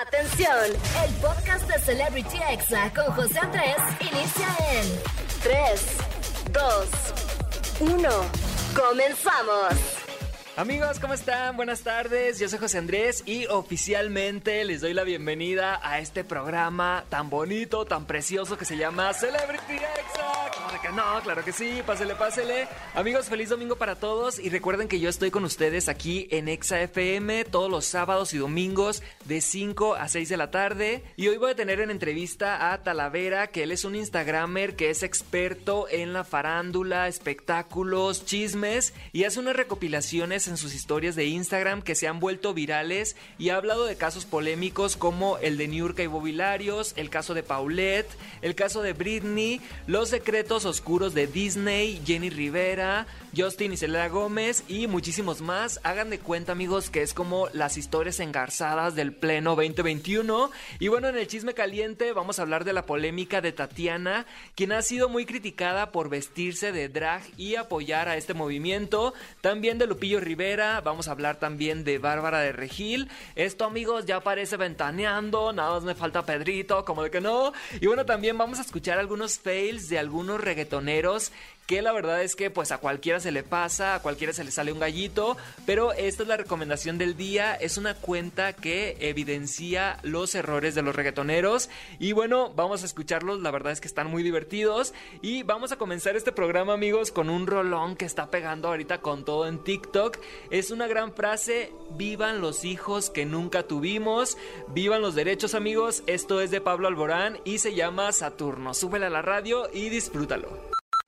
Atención, el podcast de Celebrity Exa con José Andrés inicia en 3, 2, 1. Comenzamos. Amigos, ¿cómo están? Buenas tardes, yo soy José Andrés y oficialmente les doy la bienvenida a este programa tan bonito, tan precioso que se llama Celebrity Exa. No, claro que sí, pásele, pásele. Amigos, feliz domingo para todos y recuerden que yo estoy con ustedes aquí en Exa FM todos los sábados y domingos de 5 a 6 de la tarde. Y hoy voy a tener en entrevista a Talavera, que él es un Instagramer que es experto en la farándula, espectáculos, chismes y hace unas recopilaciones en sus historias de Instagram que se han vuelto virales y ha hablado de casos polémicos como el de Niurka y Bobilarios, el caso de Paulette, el caso de Britney, los secretos oscuros de Disney, Jenny Rivera, Justin y Selena Gómez y muchísimos más. Hagan de cuenta amigos que es como las historias engarzadas del pleno 2021. Y bueno, en el chisme caliente vamos a hablar de la polémica de Tatiana, quien ha sido muy criticada por vestirse de drag y apoyar a este movimiento. También de Lupillo Rivera, vamos a hablar también de Bárbara de Regil. Esto amigos ya parece ventaneando, nada más me falta Pedrito, como de que no. Y bueno, también vamos a escuchar algunos fails de algunos reggaetoneros que la verdad es que pues a cualquiera se le pasa, a cualquiera se le sale un gallito, pero esta es la recomendación del día, es una cuenta que evidencia los errores de los reggaetoneros. Y bueno, vamos a escucharlos, la verdad es que están muy divertidos. Y vamos a comenzar este programa amigos con un rolón que está pegando ahorita con todo en TikTok, es una gran frase, vivan los hijos que nunca tuvimos, vivan los derechos amigos, esto es de Pablo Alborán y se llama Saturno, súbela a la radio y disfrútalo.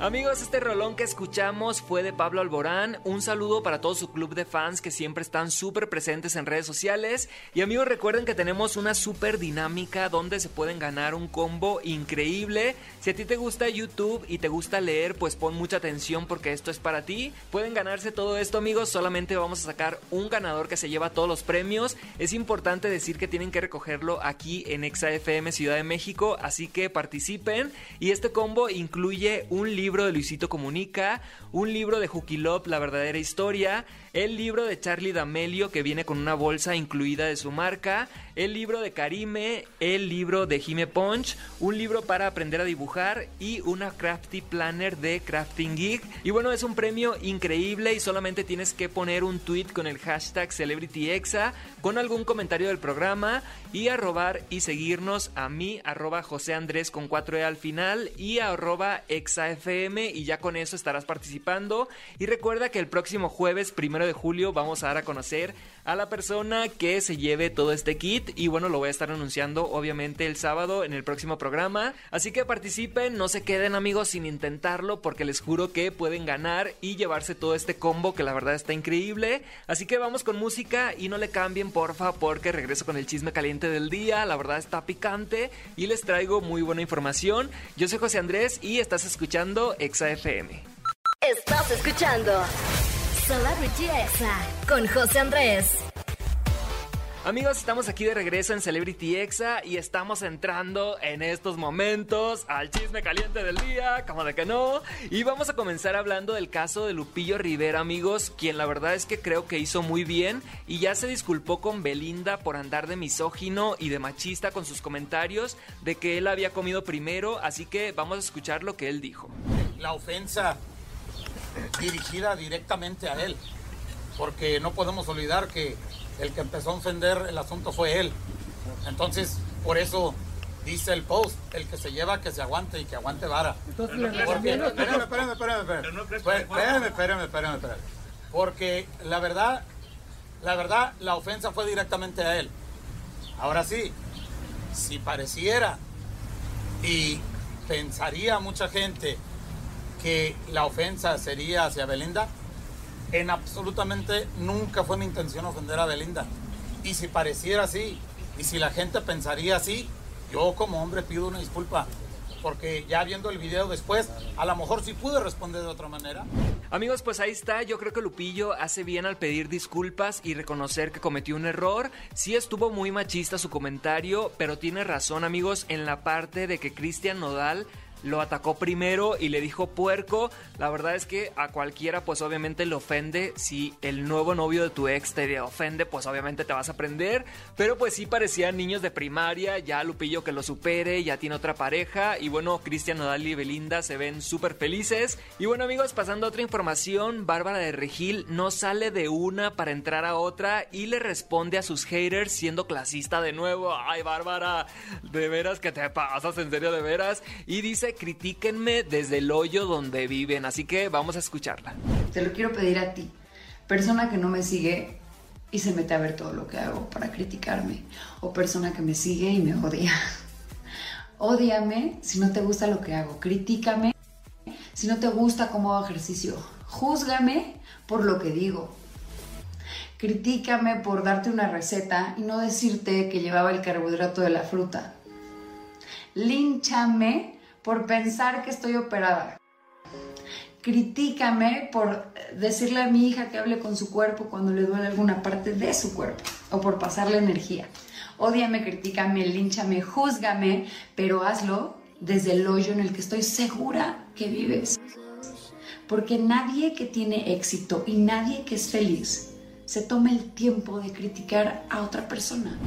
Amigos, este rolón que escuchamos fue de Pablo Alborán. Un saludo para todo su club de fans que siempre están súper presentes en redes sociales. Y amigos, recuerden que tenemos una súper dinámica donde se pueden ganar un combo increíble. Si a ti te gusta YouTube y te gusta leer, pues pon mucha atención porque esto es para ti. Pueden ganarse todo esto, amigos. Solamente vamos a sacar un ganador que se lleva todos los premios. Es importante decir que tienen que recogerlo aquí en ExaFM Ciudad de México. Así que participen. Y este combo incluye un libro libro de Luisito Comunica, un libro de Love, La verdadera historia, el libro de Charlie D'Amelio que viene con una bolsa incluida de su marca, el libro de Karime, el libro de Jime Punch, un libro para aprender a dibujar y una Crafty Planner de Crafting Geek. Y bueno, es un premio increíble y solamente tienes que poner un tweet con el hashtag CelebrityExa con algún comentario del programa y arrobar y seguirnos a mí, arroba José Andrés con 4E al final y arroba ExaFM y ya con eso estarás participando. Y recuerda que el próximo jueves, primero de julio, vamos a dar a conocer a la persona que se lleve todo este kit y bueno, lo voy a estar anunciando obviamente el sábado en el próximo programa. Así que participen, no se queden amigos sin intentarlo porque les juro que pueden ganar y llevarse todo este combo que la verdad está increíble. Así que vamos con música y no le cambien porfa porque regreso con el chisme caliente del día, la verdad está picante y les traigo muy buena información. Yo soy José Andrés y estás escuchando Exa FM. Estás escuchando Celebrity Exa con José Andrés. Amigos, estamos aquí de regreso en Celebrity Exa y estamos entrando en estos momentos al chisme caliente del día, como de que no. Y vamos a comenzar hablando del caso de Lupillo Rivera, amigos, quien la verdad es que creo que hizo muy bien y ya se disculpó con Belinda por andar de misógino y de machista con sus comentarios de que él había comido primero, así que vamos a escuchar lo que él dijo. La ofensa dirigida directamente a él, porque no podemos olvidar que el que empezó a ofender el asunto fue él. Entonces, por eso dice el post, el que se lleva que se aguante y que aguante vara. Porque, espérame, espérame, espérame, espérame, espérame, Porque la verdad, la verdad, la ofensa fue directamente a él. Ahora sí, si pareciera y pensaría mucha gente que la ofensa sería hacia Belinda, en absolutamente nunca fue mi intención ofender a Belinda. Y si pareciera así, y si la gente pensaría así, yo como hombre pido una disculpa. Porque ya viendo el video después, a lo mejor sí pude responder de otra manera. Amigos, pues ahí está. Yo creo que Lupillo hace bien al pedir disculpas y reconocer que cometió un error. Sí estuvo muy machista su comentario, pero tiene razón, amigos, en la parte de que Cristian Nodal lo atacó primero y le dijo puerco. La verdad es que a cualquiera pues obviamente le ofende. Si el nuevo novio de tu ex te ofende, pues obviamente te vas a prender. Pero pues sí parecían niños de primaria. Ya Lupillo que lo supere, ya tiene otra pareja. Y bueno, Cristian Nodal y Belinda se ven súper felices. Y bueno amigos, pasando a otra información, Bárbara de Regil no sale de una para entrar a otra y le responde a sus haters siendo clasista de nuevo. Ay Bárbara, de veras que te pasas, en serio de veras. Y dice, critíquenme desde el hoyo donde viven. Así que vamos a escucharla. Te lo quiero pedir a ti, persona que no me sigue y se mete a ver todo lo que hago para criticarme. O persona que me sigue y me odia. Ódiame si no te gusta lo que hago. Critícame si no te gusta cómo hago ejercicio. Júzgame por lo que digo. Critícame por darte una receta y no decirte que llevaba el carbohidrato de la fruta. Línchame por pensar que estoy operada. Critícame por decirle a mi hija que hable con su cuerpo cuando le duele alguna parte de su cuerpo o por pasarle energía. Odiame, critícame, línchame, júzgame, pero hazlo desde el hoyo en el que estoy segura que vives. Porque nadie que tiene éxito y nadie que es feliz se toma el tiempo de criticar a otra persona.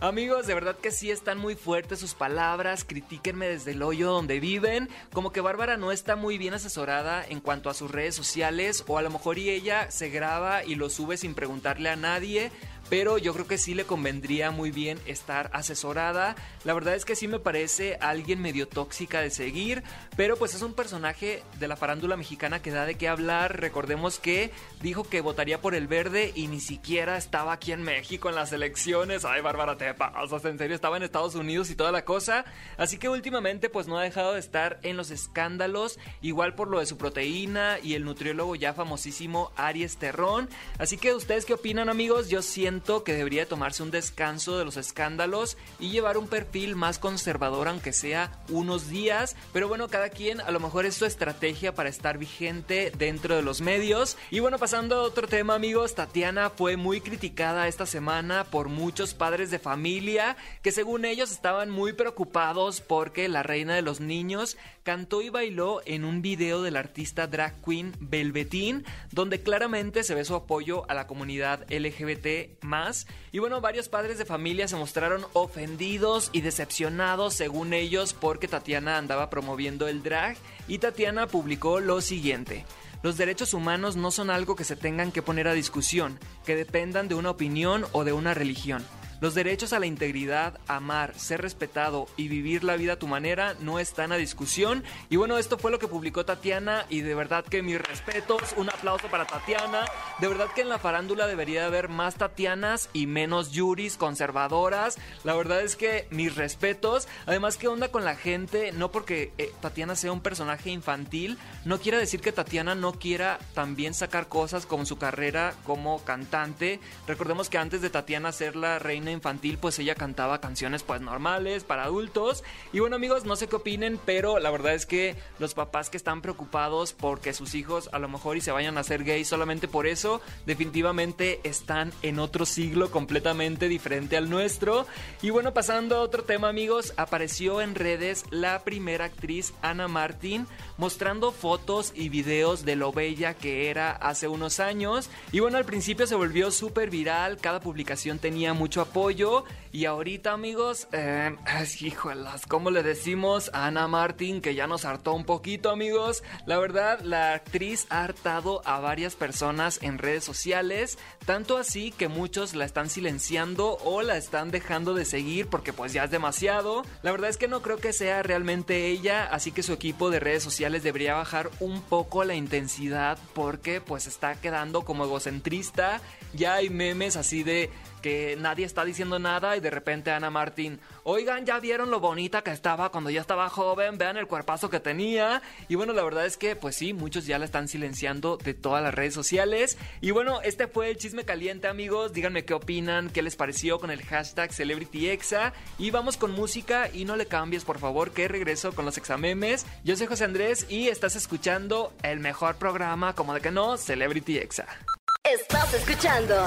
Amigos, de verdad que sí están muy fuertes sus palabras, critíquenme desde el hoyo donde viven, como que Bárbara no está muy bien asesorada en cuanto a sus redes sociales o a lo mejor y ella se graba y lo sube sin preguntarle a nadie, pero yo creo que sí le convendría muy bien estar asesorada. La verdad es que sí me parece alguien medio tóxica de seguir, pero pues es un personaje de la farándula mexicana que da de qué hablar. Recordemos que dijo que votaría por el verde y ni siquiera estaba aquí en México en las elecciones. Ay, Bárbara, te pasas, en serio, estaba en Estados Unidos y toda la cosa. Así que últimamente pues no ha dejado de estar en los escándalos, igual por lo de su proteína y el nutriólogo ya famosísimo Aries Terrón. Así que ustedes qué opinan amigos? Yo siento que debería tomarse un descanso de los escándalos y llevar un perfil más conservador aunque sea unos días, pero bueno, cada quien a lo mejor es su estrategia para estar vigente dentro de los medios. Y bueno, pasando a otro tema amigos, Tatiana fue muy criticada esta semana por muchos padres de familia que según ellos estaban muy preocupados porque la reina de los niños cantó y bailó en un video del artista drag queen Velvetín, donde claramente se ve su apoyo a la comunidad LGBT más. Y bueno, varios padres de familia se mostraron ofendidos y decepcionados, según ellos, porque Tatiana andaba promoviendo el drag. Y Tatiana publicó lo siguiente. Los derechos humanos no son algo que se tengan que poner a discusión, que dependan de una opinión o de una religión. Los derechos a la integridad, amar, ser respetado y vivir la vida a tu manera no están a discusión. Y bueno, esto fue lo que publicó Tatiana y de verdad que mis respetos, un aplauso para Tatiana. De verdad que en la farándula debería haber más Tatianas y menos Yuris conservadoras. La verdad es que mis respetos. Además, ¿qué onda con la gente? No porque eh, Tatiana sea un personaje infantil, no quiere decir que Tatiana no quiera también sacar cosas como su carrera como cantante. Recordemos que antes de Tatiana ser la reina infantil, pues ella cantaba canciones pues normales para adultos. Y bueno amigos, no sé qué opinen, pero la verdad es que los papás que están preocupados porque sus hijos a lo mejor y se vayan a ser gays solamente por eso, definitivamente están en otro siglo completamente diferente al nuestro. Y bueno, pasando a otro tema amigos, apareció en redes la primera actriz Ana Martín mostrando fotos y videos de lo bella que era hace unos años. Y bueno, al principio se volvió súper viral, cada publicación tenía mucho apoyo apoyo y ahorita, amigos, eh, híjolas, ¿cómo le decimos a Ana Martín que ya nos hartó un poquito, amigos? La verdad, la actriz ha hartado a varias personas en redes sociales, tanto así que muchos la están silenciando o la están dejando de seguir porque pues ya es demasiado. La verdad es que no creo que sea realmente ella, así que su equipo de redes sociales debería bajar un poco la intensidad porque pues está quedando como egocentrista. Ya hay memes así de que nadie está diciendo nada repente Ana Martín, oigan, ya vieron lo bonita que estaba cuando ya estaba joven, vean el cuerpazo que tenía. Y bueno, la verdad es que pues sí, muchos ya la están silenciando de todas las redes sociales. Y bueno, este fue el chisme caliente amigos, díganme qué opinan, qué les pareció con el hashtag CelebrityExa. Y vamos con música y no le cambies por favor, que regreso con los examemes. Yo soy José Andrés y estás escuchando el mejor programa, como de que no, Celebrity Exa. Estás escuchando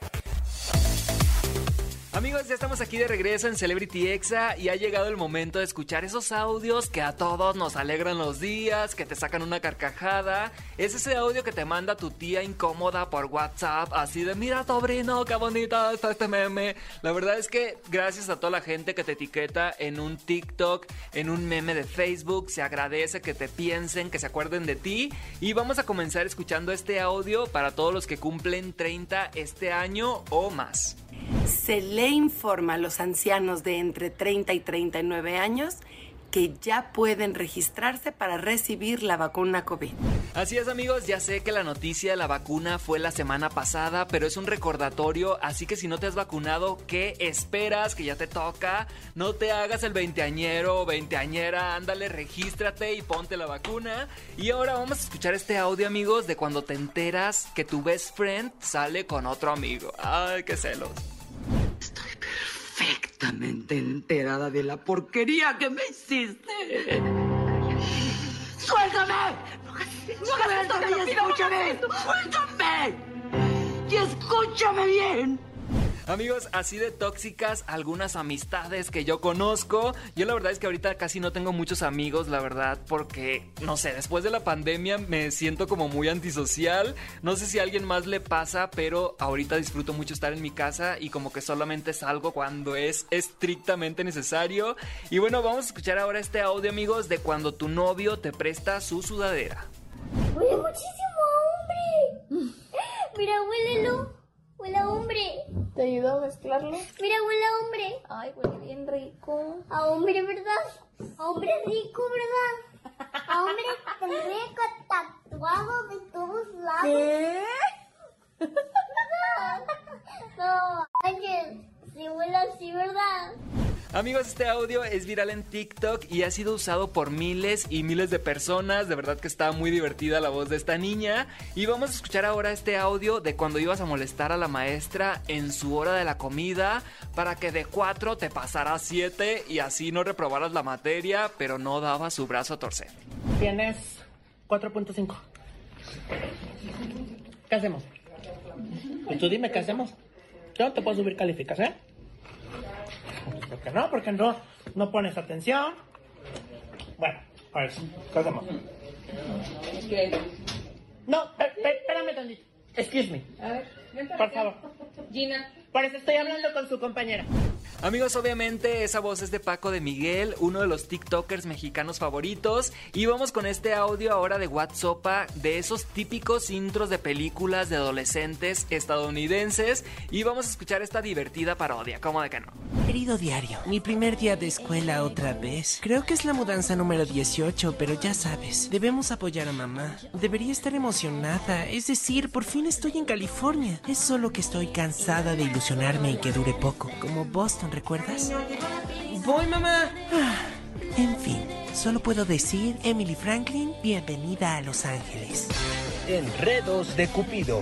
Amigos, ya estamos aquí de regreso en Celebrity Exa y ha llegado el momento de escuchar esos audios que a todos nos alegran los días, que te sacan una carcajada. Es ese audio que te manda tu tía incómoda por WhatsApp, así de mira sobrino, qué bonito está este meme. La verdad es que gracias a toda la gente que te etiqueta en un TikTok, en un meme de Facebook, se agradece que te piensen, que se acuerden de ti. Y vamos a comenzar escuchando este audio para todos los que cumplen 30 este año o más. Le informa a los ancianos de entre 30 y 39 años que ya pueden registrarse para recibir la vacuna COVID. Así es amigos, ya sé que la noticia de la vacuna fue la semana pasada, pero es un recordatorio, así que si no te has vacunado, ¿qué esperas? Que ya te toca. No te hagas el veinteañero o veinteañera, ándale, regístrate y ponte la vacuna. Y ahora vamos a escuchar este audio amigos de cuando te enteras que tu best friend sale con otro amigo. Ay, qué celos. Perfectamente enterada de la porquería que me hiciste. ¡Suéltame! ¡Suéltame y escúchame! ¡Suéltame! ¡Y escúchame bien! Amigos, así de tóxicas algunas amistades que yo conozco. Yo la verdad es que ahorita casi no tengo muchos amigos, la verdad, porque, no sé, después de la pandemia me siento como muy antisocial. No sé si a alguien más le pasa, pero ahorita disfruto mucho estar en mi casa y como que solamente salgo cuando es estrictamente necesario. Y bueno, vamos a escuchar ahora este audio, amigos, de cuando tu novio te presta su sudadera. Huele muchísimo hombre. Mira, huélelo. ¿Te ayudo a mezclarlo? Mira, huele a hombre. Ay, huele bien rico. A hombre, ¿verdad? A hombre rico, ¿verdad? A hombre rico, tatuado de todos lados. ¿Qué? No, Ángel, si huele así, ¿verdad? Amigos, este audio es viral en TikTok y ha sido usado por miles y miles de personas. De verdad que está muy divertida la voz de esta niña. Y vamos a escuchar ahora este audio de cuando ibas a molestar a la maestra en su hora de la comida para que de 4 te pasara 7 y así no reprobaras la materia, pero no daba su brazo a torcer. Tienes 4.5. ¿Qué hacemos? Y tú dime qué hacemos. Yo no te puedo subir calificación. ¿Por qué no? Porque no, no pones atención. Bueno, a ver, ¿qué hacemos? No, espérame tantito. Excuse me. A ver, ven para Por acá. favor. Gina. Por eso estoy hablando con su compañera. Amigos, obviamente esa voz es de Paco de Miguel, uno de los TikTokers mexicanos favoritos. Y vamos con este audio ahora de WhatsApp de esos típicos intros de películas de adolescentes estadounidenses. Y vamos a escuchar esta divertida parodia, ¿cómo de que no? Querido diario, mi primer día de escuela otra vez. Creo que es la mudanza número 18, pero ya sabes, debemos apoyar a mamá. Debería estar emocionada, es decir, por fin estoy en California. Es solo que estoy cansada de ilusionarme y que dure poco, como Boston, ¿recuerdas? Voy, mamá. Ah, En fin, solo puedo decir, Emily Franklin, bienvenida a Los Ángeles. Enredos de Cupido.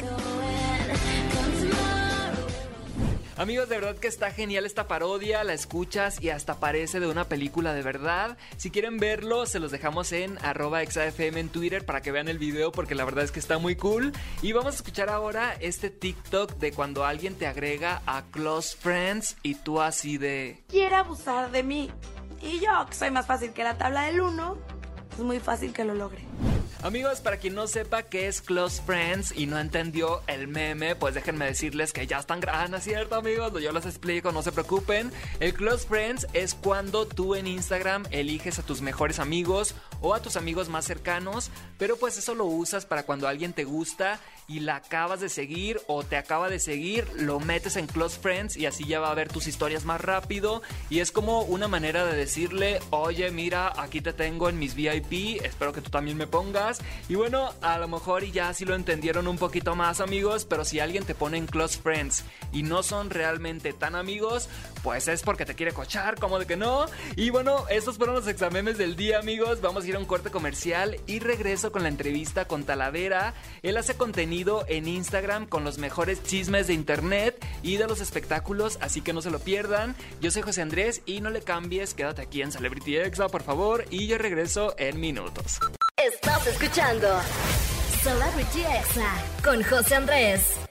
Amigos, de verdad que está genial esta parodia, la escuchas y hasta parece de una película de verdad. Si quieren verlo, se los dejamos en arroba exafm en Twitter para que vean el video porque la verdad es que está muy cool. Y vamos a escuchar ahora este TikTok de cuando alguien te agrega a Close Friends y tú así de... Quiere abusar de mí. Y yo, que soy más fácil que la tabla del 1, es muy fácil que lo logre. Amigos, para quien no sepa qué es Close Friends y no entendió el meme, pues déjenme decirles que ya están grandes, ¿cierto amigos? Yo les explico, no se preocupen. El Close Friends es cuando tú en Instagram eliges a tus mejores amigos o a tus amigos más cercanos, pero pues eso lo usas para cuando alguien te gusta y la acabas de seguir o te acaba de seguir, lo metes en Close Friends y así ya va a ver tus historias más rápido y es como una manera de decirle, oye, mira, aquí te tengo en mis VIP, espero que tú también me pongas. Y bueno, a lo mejor ya sí lo entendieron un poquito más amigos, pero si alguien te pone en Close Friends y no son realmente tan amigos, pues es porque te quiere cochar, como de que no. Y bueno, estos fueron los exámenes del día amigos, vamos a ir a un corte comercial y regreso con la entrevista con Talavera. Él hace contenido en Instagram con los mejores chismes de internet y de los espectáculos, así que no se lo pierdan. Yo soy José Andrés y no le cambies, quédate aquí en Celebrity Exa, por favor, y yo regreso en minutos. Estás escuchando Celebrity Exa con José Andrés.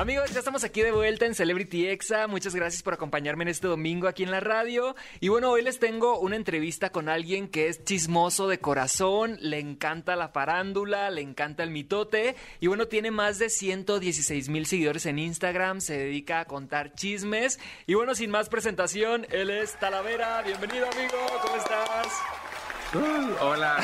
Amigos, ya estamos aquí de vuelta en Celebrity Exa. Muchas gracias por acompañarme en este domingo aquí en la radio. Y bueno, hoy les tengo una entrevista con alguien que es chismoso de corazón, le encanta la farándula, le encanta el mitote. Y bueno, tiene más de 116 mil seguidores en Instagram, se dedica a contar chismes. Y bueno, sin más presentación, él es Talavera. Bienvenido, amigo, ¿cómo estás? hola.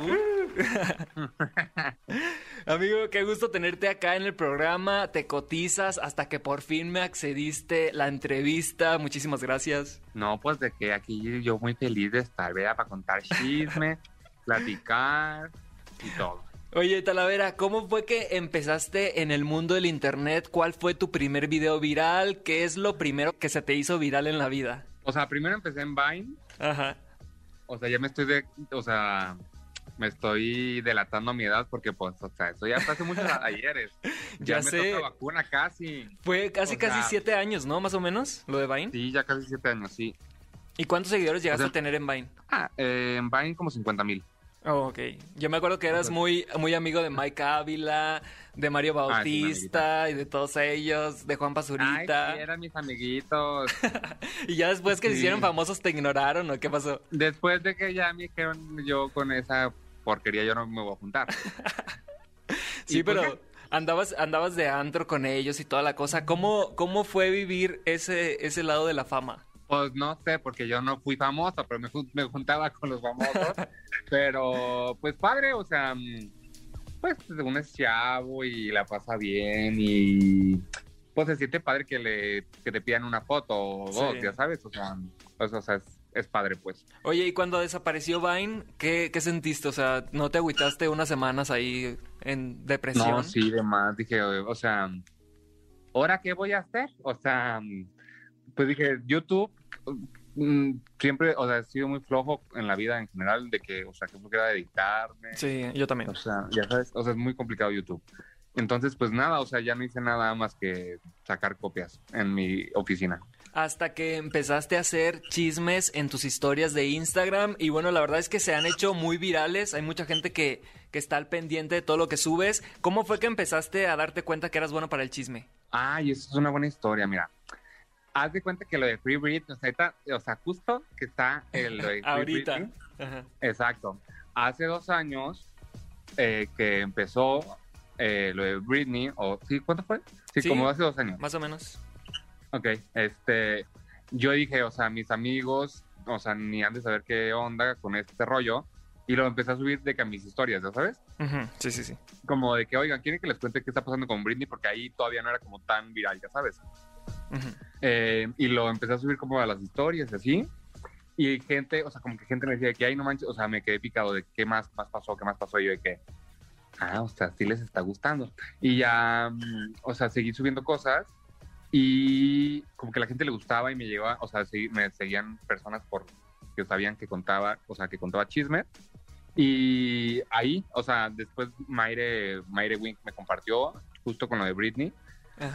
Amigo, qué gusto tenerte acá en el programa. Te cotizas hasta que por fin me accediste la entrevista. Muchísimas gracias. No, pues de que aquí yo muy feliz de estar, vea, para contar chisme, platicar y todo. Oye, Talavera, ¿cómo fue que empezaste en el mundo del internet? ¿Cuál fue tu primer video viral? ¿Qué es lo primero que se te hizo viral en la vida? O sea, primero empecé en Vine. Ajá. O sea, ya me estoy de, o sea, me estoy delatando a mi edad porque, pues, o sea, eso ya fue hace muchos ayeres. Ya, me sé. toca vacuna casi. Fue casi, O casi sea, siete años, ¿no? Más o menos, lo de Vine. Sí, ya casi siete años, sí. ¿Y cuántos seguidores llegaste O sea- a tener en Vine? Ah, eh, en Vine como 50 mil. Oh, ok. Yo me acuerdo que eras muy, muy amigo de Mike Ávila, de Mario Ah, sí, Bautista y de todos ellos, de Juan Ay, Pazurita. sí, eran mis amiguitos. y ya después que se hicieron famosos te ignoraron, ¿o qué pasó? Después de que ya me dijeron yo con esa porquería, yo no me voy a juntar. Sí, pues pero andabas, andabas de antro con ellos y toda la cosa. ¿Cómo, cómo fue vivir ese, ese lado de la fama? Pues no sé, porque yo no fui famoso, pero me, me juntaba con los famosos. pero, pues padre, o sea, pues uno es chavo y la pasa bien y pues se siente padre que le que te pidan una foto o dos, Sí. ya sabes, o sea, pues, o sea es, es padre pues. Oye, y cuando desapareció Vine, ¿qué, qué sentiste? O sea, ¿no te agüitaste unas semanas ahí en depresión? No, sí, demás, dije, o sea, ¿ahora qué voy a hacer? O sea, pues dije, YouTube siempre, o sea, he sido muy flojo en la vida en general de que, o sea, que flojera dedicarme. Sí, yo también. O sea, ya sabes, o sea, es muy complicado YouTube. Entonces, pues nada, o sea, ya no hice nada más que sacar copias en mi oficina. Hasta que empezaste a hacer chismes en tus historias de Instagram. Y bueno, la verdad es que se han hecho muy virales. Hay mucha gente que, que está al pendiente de todo lo que subes. ¿Cómo fue que empezaste a darte cuenta que eras bueno para el chisme? Ay, eso es una buena historia, mira. Haz de cuenta que lo de Free Britney, o sea, ahorita- o sea justo que está el lo de Free Ahorita. Britney. Ajá. Exacto. Hace dos años eh, que empezó eh, lo de Britney, o sí, ¿cuánto fue? Sí, Sí. como hace dos años. Más o menos. Ok, este, yo dije, o sea, mis amigos, o sea, ni han de saber qué onda con este rollo, y lo empecé a subir de que a mis historias, ¿ya sabes? Sí, sí, sí. Como de que, oigan, ¿quieren que les cuente qué está pasando con Britney? Porque ahí todavía no era como tan viral, ya sabes. Ujú. Eh, y lo empecé a subir como a las historias así. Y gente, o sea, como que gente me decía que ahí no manches, o sea, me quedé picado de qué más, más pasó, qué más pasó. Y yo de que, ah, o sea, sí les está gustando. Y ya, mm, o sea, seguí subiendo cosas y como que la gente le gustaba y me llegaba, o sea, me seguían personas por que sabían que contaba, o sea, que contaba chismes. Y ahí, o sea, después Mayre, Mayre Wink me compartió justo con lo de Britney.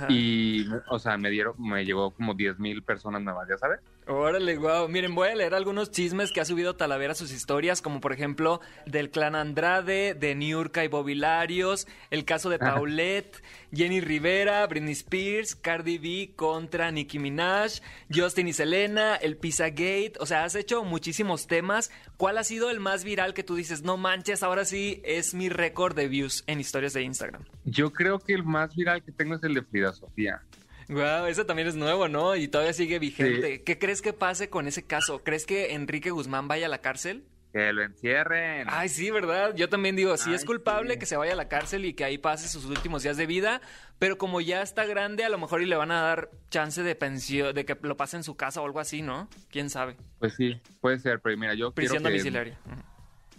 Y, o sea, me dieron, me llegó como 10 mil personas nuevas, ¿ya sabes? Órale, guau. Miren, voy a leer algunos chismes que ha subido Talavera a sus historias, como por ejemplo del clan Andrade, de Niurka y Bobilarios, el caso de Paulette, Jenny Rivera, Britney Spears, Cardi B contra Nicki Minaj, Justin y Selena, el Pizzagate. O sea, has hecho muchísimos temas. ¿Cuál ha sido el más viral que tú dices, no manches, ahora sí es mi récord de views en historias de Instagram? Yo creo que el más viral que tengo es el de Frida Sofía. Wow, ese también es nuevo, ¿no? Y todavía sigue vigente. ¿Qué crees que pase con ese caso? ¿Crees que Enrique Guzmán vaya a la cárcel? Que lo encierren. Ay, sí, ¿verdad? Yo también digo, si Ay, es culpable, sí. que se vaya a la cárcel y que ahí pase sus últimos días de vida, pero como ya está grande, a lo mejor y le van a dar chance de pensión, de que lo pase en su casa o algo así, ¿no? ¿Quién sabe? Pues sí, puede ser, pero mira, yo Prisión quiero que... domiciliaria. Ujú.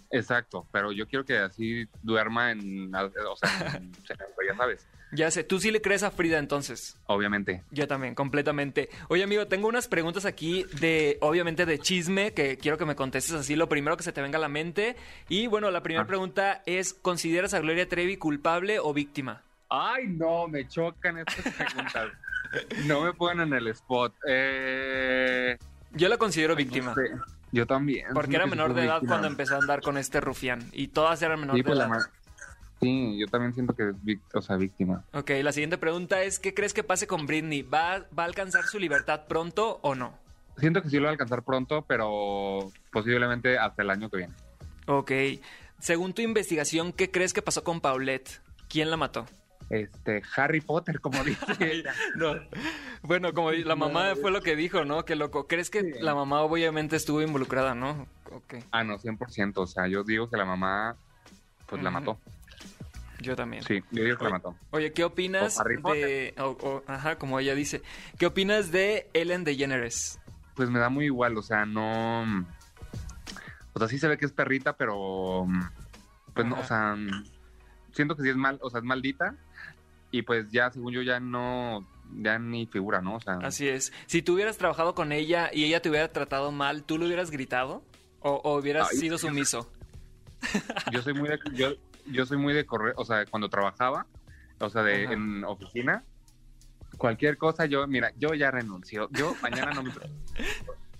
Exacto, pero yo quiero que así duerma en... O sea, en ya sabes. Ya sé, tú sí le crees a Frida entonces. Obviamente. Yo también, completamente. Oye, amigo, tengo unas preguntas aquí de, obviamente, de chisme, que quiero que me contestes así lo primero que se te venga a la mente. Y bueno, la primera Ah. pregunta es, ¿consideras a Gloria Trevi culpable o víctima? Ay, no, me chocan estas preguntas. no me ponen en el spot. Eh, Yo la considero víctima. no sé. Yo también. Porque era menor de edad víctima. cuando empezó a andar con este rufián. Y todas eran menor Sí, de pues la, edad. ma- Sí, yo también siento que es o sea, víctima. Ok, la siguiente pregunta es, ¿qué crees que pase con Britney? ¿Va, va a alcanzar su libertad pronto o no? Siento que sí lo va a alcanzar pronto, pero posiblemente hasta el año que viene. Ok. Según tu investigación, ¿qué crees que pasó con Paulette? ¿Quién la mató? Este, Harry Potter, como dice. No. Bueno, como la mamá fue lo que dijo, ¿no? Qué loco. ¿Crees que la mamá obviamente estuvo involucrada, no? Ok. Ah, no, 100%. O sea, yo digo que la mamá, pues la mató. Yo también. Sí, yo digo que la mató. Oye, ¿qué opinas O de... o- o- ajá, como ella dice. ¿Qué opinas de Ellen DeGeneres? Pues me da muy igual, o sea, no... O sea, sí se ve que es perrita, pero... Pues no, o sea... Siento que sí es mal, o sea, es maldita. Y pues ya, según yo, ya no... Ya ni figura, ¿no? O sea... Así es. Si tú hubieras trabajado con ella y ella te hubiera tratado mal, ¿tú lo hubieras gritado? ¿O, o hubieras Ay, sido sumiso? yo soy muy de, yo, yo soy muy de correr, o sea, cuando trabajaba, o sea, de Ajá. en oficina, cualquier cosa, yo, mira, yo ya renuncio, yo mañana no me...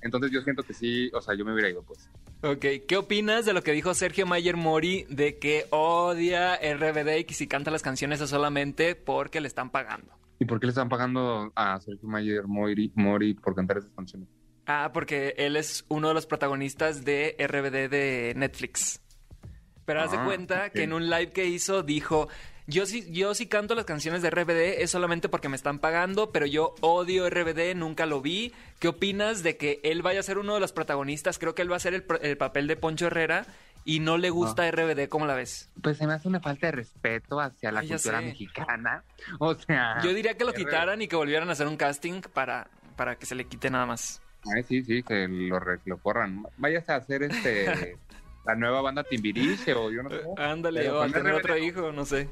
Entonces yo siento que sí, o sea, yo me hubiera ido, pues. Ok, ¿qué opinas de lo que dijo Sergio Mayer Mori de que odia RBD y que si canta las canciones es solamente porque le están pagando? ¿Y por qué le están pagando a Sergio Mayer Mori, Mori por cantar esas canciones? Ah, porque él es uno de los protagonistas de RBD de Netflix. Pero haz de Ah, cuenta que en un live que hizo dijo, yo sí, yo sí canto las canciones de RBD, es solamente porque me están pagando, pero yo odio RBD, nunca lo vi. ¿Qué opinas de que él vaya a ser uno de los protagonistas? Creo que él va a ser el, el papel de Poncho Herrera y no le gusta. RBD, ¿cómo la ves? Pues se me hace una falta de respeto hacia la Ay, cultura mexicana. O sea... Yo diría que lo RBD. quitaran y que volvieran a hacer un casting para, para que se le quite nada más. Ay, sí, sí, que lo, lo corran. Váyase a hacer este... la nueva banda Timbiriche o yo no sé. Ándale, Pero o a con tener otro hijo, no sé.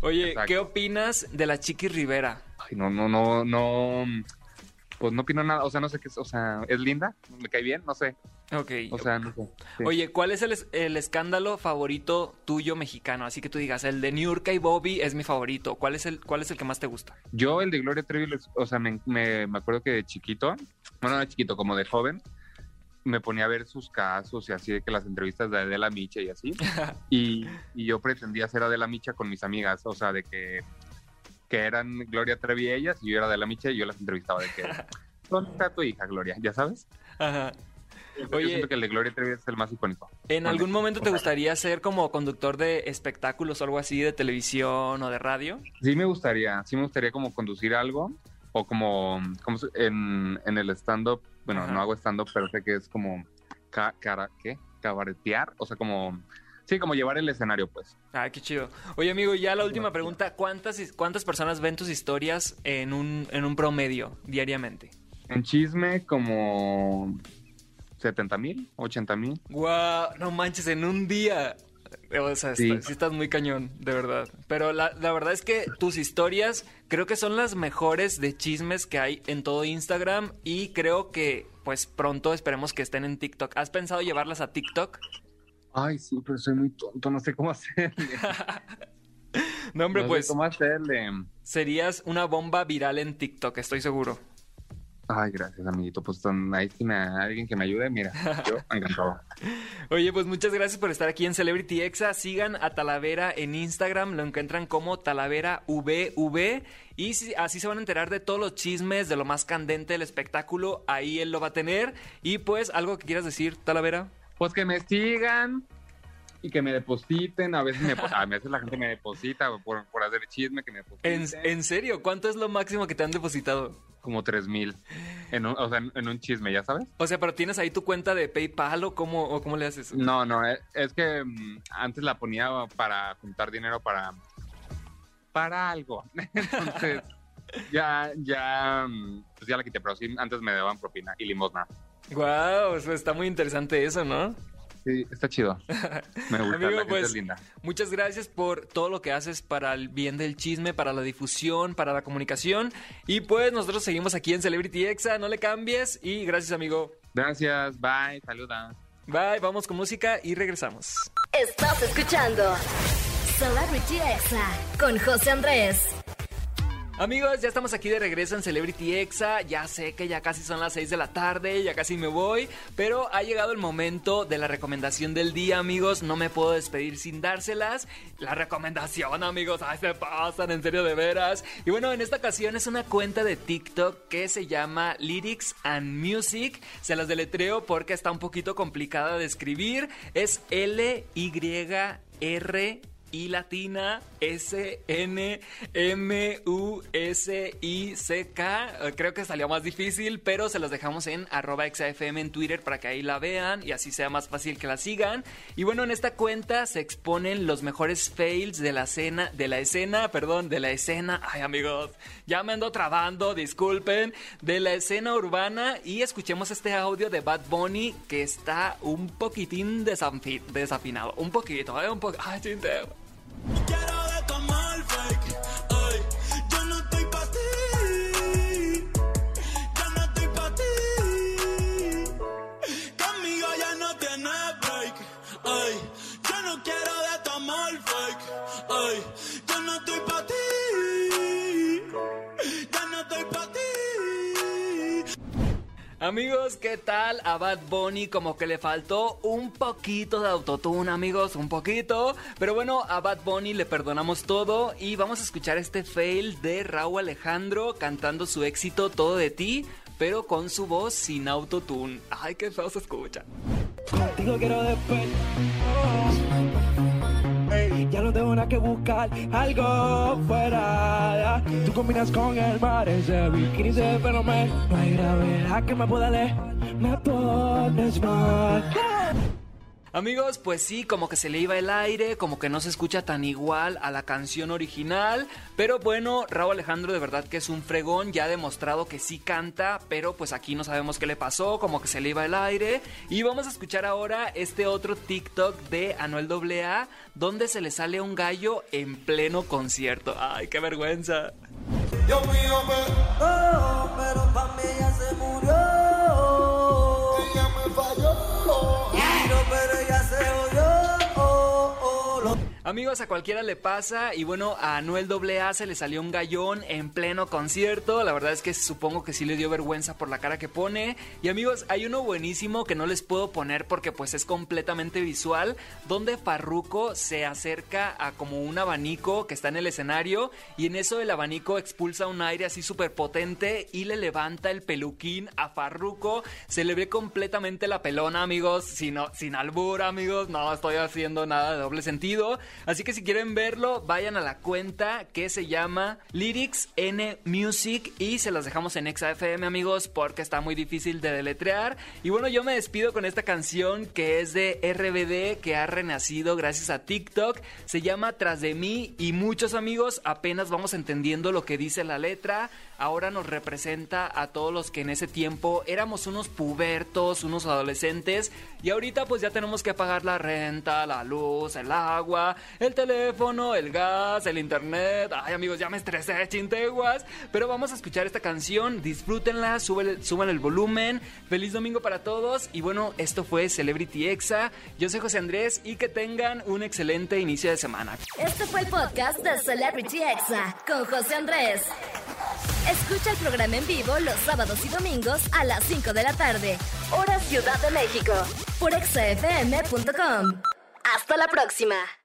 Oye, Exacto. ¿qué opinas de la Chiqui Rivera? Ay, no, no, no, no. Pues no opino nada. O sea, no sé qué es. O sea, ¿es linda? ¿Me cae bien? No sé. Ok. O sea, no sé. Sí. Oye, ¿cuál es el, el escándalo favorito tuyo mexicano? Así que tú digas, el de Niurka y Bobby es mi favorito. ¿Cuál es el, cuál es el que más te gusta? Yo, el de Gloria Trevi, o sea, me, me, me acuerdo que de chiquito, bueno, no de chiquito, como de joven, me ponía a ver sus casos y así de que las entrevistas de Adela Micha y así. y, y yo pretendía ser Adela Micha con mis amigas, o sea, de que, que eran Gloria Trevi ellas y yo era Adela Micha y yo las entrevistaba de que, ¿dónde está tu hija, Gloria? ¿Ya sabes? Ajá. Yo Oye. siento que el de Gloria Trevi es el más icónico. ¿En algún momento te gustaría ser como conductor de espectáculos o algo así de televisión o de radio? Sí me gustaría, sí me gustaría como conducir algo o como, como en, en el stand-up, bueno, Ajá. no hago stand-up, pero sé que es como, ca- cara, ¿qué? Cabaretear, o sea, como, sí, como llevar el escenario, pues. Ah, qué chido. Oye, amigo, ya la última pregunta. ¿Cuántas, cuántas personas ven tus historias en un, en un promedio diariamente? En chisme como 70 mil, 80 mil. Guau, no manches, en un día. O sea, Sí. está- sí estás muy cañón, de verdad. Pero la, la verdad es que tus historias creo que son las mejores de chismes que hay en todo Instagram y creo que pues pronto esperemos que estén en TikTok. ¿Has pensado llevarlas a TikTok? Ay, sí, pero soy muy tonto, no sé cómo hacerle. No, hombre, No sé pues ¿Cómo hacerle? serías una bomba viral en TikTok, estoy seguro. Ay, gracias, amiguito. Pues ahí a alguien que me ayude, mira, yo encantado. Oye, pues muchas gracias por estar aquí en Celebrity Exa. Sigan a Talavera en Instagram, lo encuentran como Talavera VV y así se van a enterar de todos los chismes, de lo más candente del espectáculo. Ahí él lo va a tener. Y pues, algo que quieras decir, Talavera. Pues que me sigan y que me depositen. A veces, me, a veces la gente me deposita por, por hacer chisme, que me ¿En, depositen. en serio? ¿Cuánto es lo máximo que te han depositado? Como tres mil. En un, o sea, en, en un chisme, ¿ya sabes? O sea, pero tienes ahí tu cuenta de PayPal o cómo, o cómo le haces? No, no, es, es que mm, antes la ponía para juntar dinero para para algo. Entonces, ya, ya, mm, pues ya la quité, pero sí, antes me daban propina y limosna. Wow, está muy interesante eso, ¿no? Sí, está chido. Me gusta, Amigo, la gente pues, es linda. Muchas gracias por todo lo que haces para el bien del chisme, para la difusión, para la comunicación. Y pues nosotros seguimos aquí en Celebrity Exa, no le cambies. Y gracias, amigo. Gracias, bye, saluda. Bye, vamos con música y regresamos. Estás escuchando Celebrity Exa con José Andrés. Amigos, ya estamos aquí de regreso en Celebrity Exa. Ya sé que ya casi son las 6 de la tarde, ya casi me voy, pero ha llegado el momento de la recomendación del día, amigos. No me puedo despedir sin dárselas. La recomendación, amigos, ay, se pasan, en serio de veras. Y bueno, en esta ocasión es una cuenta de TikTok que se llama Lyrics and Music. Se las deletreo porque está un poquito complicada de escribir. Es L Y R y latina S N M U S I C K. Creo que salió más difícil, pero se los dejamos en arroba exafm en Twitter para que ahí la vean y así sea más fácil que la sigan. Y bueno, en esta cuenta se exponen los mejores fails de la escena, de la escena, perdón, de la escena. Ay, amigos, ya me ando trabando, disculpen, de la escena urbana y escuchemos este audio de Bad Bunny que está un poquitín desafi- desafinado, un poquito, eh, un poco. Ay, chinteo. Quiero de tu fake, Amigos, ¿qué tal? A Bad Bunny como que le faltó un poquito de autotune, amigos, un poquito. Pero bueno, a Bad Bunny le perdonamos todo y vamos a escuchar este fail de Raúl Alejandro cantando su éxito Todo de ti, pero con su voz sin autotune. Ay, qué feo se escucha. Contigo quiero. Ya no tengo nada que buscar, algo fuera. Tú combinas con el mar, ese bikini, ese fenómeno. No hay gravedad que me pueda leer, me pones mal. Amigos, pues sí, como que se le iba el aire, como que no se escucha tan igual a la canción original, pero bueno, Raúl Alejandro de verdad que es un fregón, ya ha demostrado que sí canta, pero pues aquí no sabemos qué le pasó, como que se le iba el aire, y vamos a escuchar ahora este otro TikTok de Anuel AA, donde se le sale un gallo en pleno concierto. Ay, qué vergüenza. Dios mío, pero, pero pa' mí ella Amigos, a cualquiera le pasa y bueno, a Anuel AA se le salió un gallón en pleno concierto. La verdad es que supongo que sí le dio vergüenza por la cara que pone. Y amigos, hay uno buenísimo que no les puedo poner porque pues es completamente visual, donde Farruko se acerca a como un abanico que está en el escenario y en eso el abanico expulsa un aire así súper potente y le levanta el peluquín a Farruko. Se le ve completamente la pelona, amigos, sin, sin albur, amigos. No estoy haciendo nada de doble sentido. Así que si quieren verlo, vayan a la cuenta que se llama Lyrics N Music y se las dejamos en XFM, amigos, porque está muy difícil de deletrear. Y bueno, yo me despido con esta canción que es de RBD, que ha renacido gracias a TikTok. Se llama Tras de mí y muchos amigos apenas vamos entendiendo lo que dice la letra. Ahora nos representa a todos los que en ese tiempo éramos unos pubertos, unos adolescentes y ahorita pues ya tenemos que pagar la renta, la luz, el agua, el teléfono, el gas, el internet. Ay amigos, ya me estresé, chinteguas. Pero vamos a escuchar esta canción, disfrútenla, suben, suban el volumen. Feliz domingo para todos y bueno, esto fue Celebrity Exa. Yo soy José Andrés y que tengan un excelente inicio de semana. Este fue el podcast de Celebrity Exa con José Andrés. Escucha el programa en vivo los sábados y domingos a las 5 de la tarde, hora Ciudad de México, por exafm.com. Hasta la próxima.